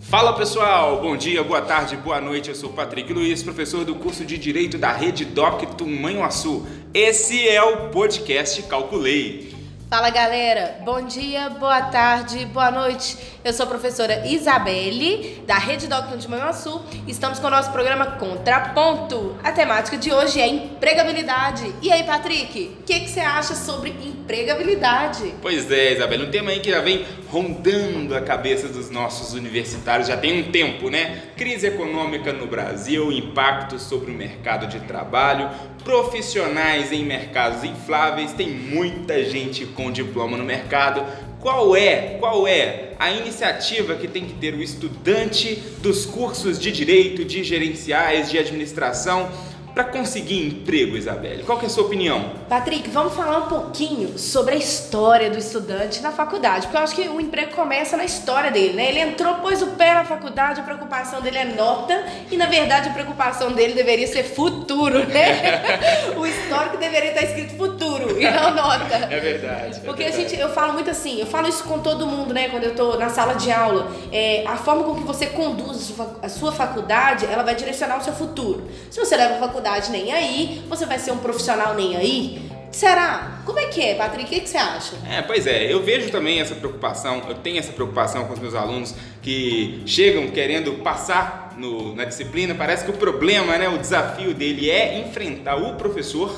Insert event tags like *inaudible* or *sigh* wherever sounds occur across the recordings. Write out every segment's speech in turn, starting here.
Fala pessoal, bom dia, boa tarde, boa noite. Eu sou Patrick Luiz, professor do curso de Direito da Rede Doc Tumanhuaçu. Esse é o podcast Calculei. Fala galera, bom dia, boa tarde, boa noite. Eu sou a professora Isabelle, da Rede Doctor de Manhuaçu. Estamos com o nosso programa Contraponto. A temática de hoje é empregabilidade. E aí, Patrick, o que, que você acha sobre empregabilidade? Pois é, Isabelle, um tema aí que já vem rondando a cabeça dos nossos universitários já tem um tempo, né? Crise econômica no Brasil, impacto sobre o mercado de trabalho, profissionais em mercados infláveis, tem muita gente com diploma no mercado. Qual é, qual é a iniciativa que tem que ter o estudante dos cursos de direito, de gerenciais, de administração para conseguir emprego, Isabelle? Qual que é a sua opinião? Patrick, vamos falar um pouquinho sobre a história do estudante na faculdade, porque eu acho que o emprego começa na história dele, né? Ele entrou, pôs o pé na faculdade, a preocupação dele é nota e na verdade a preocupação dele deveria ser futuro, né? *laughs* o histórico deveria estar escrito futuro *laughs* e não nota. É verdade. É porque é verdade. a gente, eu falo muito assim, eu falo isso com todo mundo, né? Quando eu tô na sala de aula, é, a forma com que você conduz a sua faculdade, ela vai direcionar o seu futuro. Se você leva a faculdade nem aí, você vai ser um profissional nem aí. Será? Como é que é, Patrick? O que, que, você acha? É, pois é, eu vejo também essa preocupação, eu tenho essa preocupação com os meus alunos que chegam querendo passar no, na disciplina. Parece que o problema, né, o desafio dele é enfrentar o professor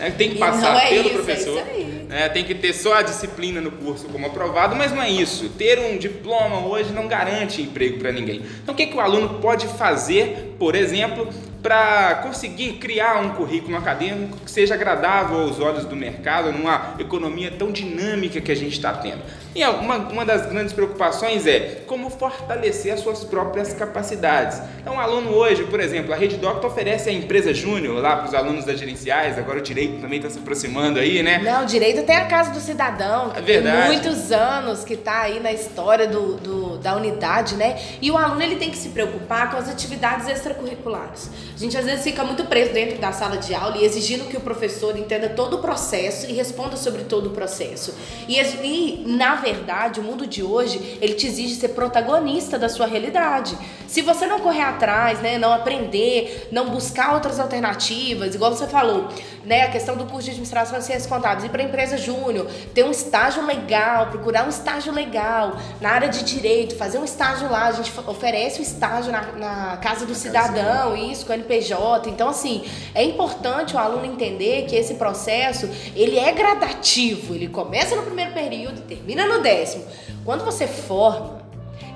é, tem que passar é pelo isso, professor. É, tem que ter só a disciplina no curso como aprovado, mas não é isso. Ter um diploma hoje não garante emprego para ninguém. Então, o que, que o aluno pode fazer, por exemplo, para conseguir criar um currículo acadêmico que seja agradável aos olhos do mercado, numa economia tão dinâmica que a gente está tendo. E uma, uma das grandes preocupações é como fortalecer as suas próprias capacidades. Então, um aluno hoje, por exemplo, a Rede Doctor oferece a empresa Júnior lá para os alunos das gerenciais, agora o direito também está se aproximando aí, né? Não, o direito tem a Casa do Cidadão, que é verdade. tem muitos anos que está aí na história do, do, da unidade, né? E o aluno ele tem que se preocupar com as atividades extracurriculares. A gente às vezes fica muito preso dentro da sala de aula e exigindo que o professor entenda todo o processo e responda sobre todo o processo. E, e na verdade, o mundo de hoje, ele te exige ser protagonista da sua realidade. Se você não correr atrás, né, não aprender, não buscar outras alternativas, igual você falou, né, a questão do curso de administração e ciências contábeis, ir para empresa júnior, ter um estágio legal, procurar um estágio legal na área de direito, fazer um estágio lá, a gente oferece o estágio na, na casa do cidadão, isso, com a NPJ. Então, assim, é importante o aluno entender que esse processo, ele é gradativo, ele começa no primeiro período e termina no décimo. Quando você forma,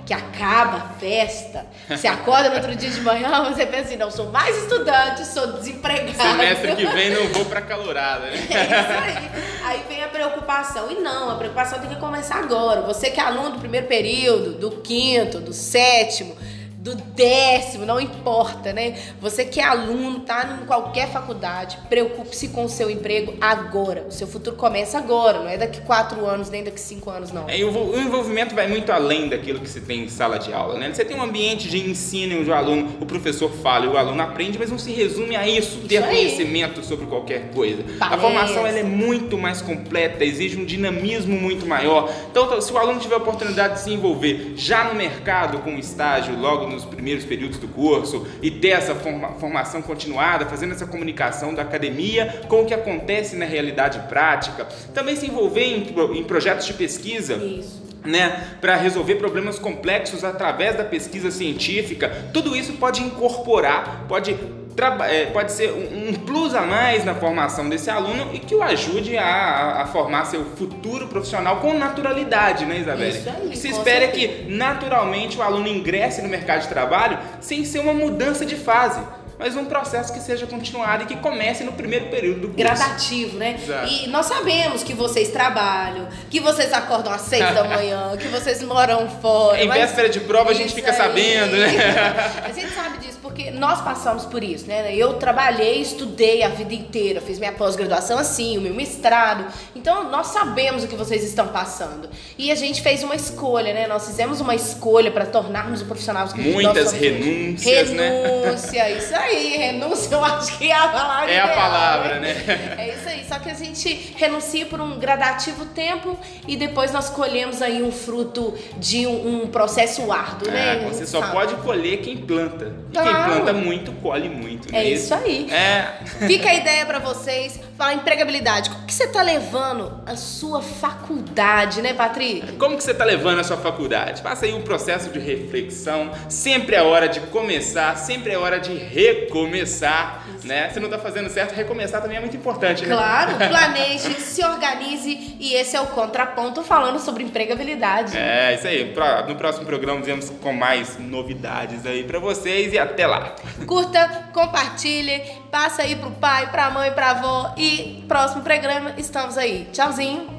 que acaba a festa, você acorda no outro dia de manhã, *laughs* você pensa assim, não, sou mais estudante, sou desempregado. Semestre que vem não vou pra calorada, né? *laughs* É isso aí. Aí vem a preocupação. E não, a preocupação tem que começar agora. Você que é aluno do primeiro período, do quinto, do sétimo, do décimo, não importa, né? Você que é aluno, tá em qualquer faculdade, preocupe-se com o seu emprego agora. O seu futuro começa agora, não é daqui quatro anos, nem daqui cinco anos, não. É, o envolvimento vai muito além daquilo que se tem em sala de aula, né? Você tem um ambiente de ensino onde o aluno, o professor fala e o aluno aprende, mas não se resume a isso, isso ter aí. conhecimento sobre qualquer coisa. Palestra. A formação ela é muito mais completa, exige um dinamismo muito maior. Então, se o aluno tiver a oportunidade de se envolver já no mercado com estágio, logo no nos primeiros períodos do curso e ter essa forma, formação continuada, fazendo essa comunicação da academia com o que acontece na realidade prática. Também se envolver em, em projetos de pesquisa. Isso né, para resolver problemas complexos através da pesquisa científica, tudo isso pode incorporar, pode pode ser um plus a mais na formação desse aluno e que o ajude a, a formar seu futuro profissional com naturalidade, né, Isabelle? Isso aí, que se espera é que naturalmente o aluno ingresse no mercado de trabalho sem ser uma mudança de fase mas um processo que seja continuado e que comece no primeiro período do curso. Gradativo, né? Exato. E nós sabemos que vocês trabalham, que vocês acordam às seis da manhã, *laughs* que vocês moram fora. Em véspera de prova a gente fica aí. sabendo, né? *laughs* A gente sabe disso, porque nós passamos por isso, né? Eu trabalhei, estudei a vida inteira, fiz minha pós-graduação assim, o meu mestrado. Então, nós sabemos o que vocês estão passando. E a gente fez uma escolha, né? Nós fizemos uma escolha para tornarmos o profissional que Muitas renúncias, renúncia, né? Renúncia, isso aí. Renúncia, eu acho que é a palavra É ideal, a palavra, né? né? É isso aí. Só que a gente renuncia por um gradativo tempo e depois nós colhemos aí um fruto de um, um processo árduo, né? É, você só sabe? pode colher quem planta. E claro. quem planta muito, colhe muito. É, é isso aí. É. Fica a ideia para vocês. Falar empregabilidade. Como que você tá levando a sua faculdade, né, Patrick? Como que você tá levando a sua faculdade? Faça aí um processo de reflexão. Sempre é hora de começar, sempre é hora de recomeçar, isso. né? Se não tá fazendo certo, recomeçar também é muito importante, né? Claro, *laughs* planeje, se organize e esse é o contraponto falando sobre empregabilidade. É, isso aí. No próximo programa vemos com mais novidades aí para vocês e até lá. Curta, compartilhe, passa aí pro pai, pra mãe, pra avó e próximo programa estamos aí. Tchauzinho.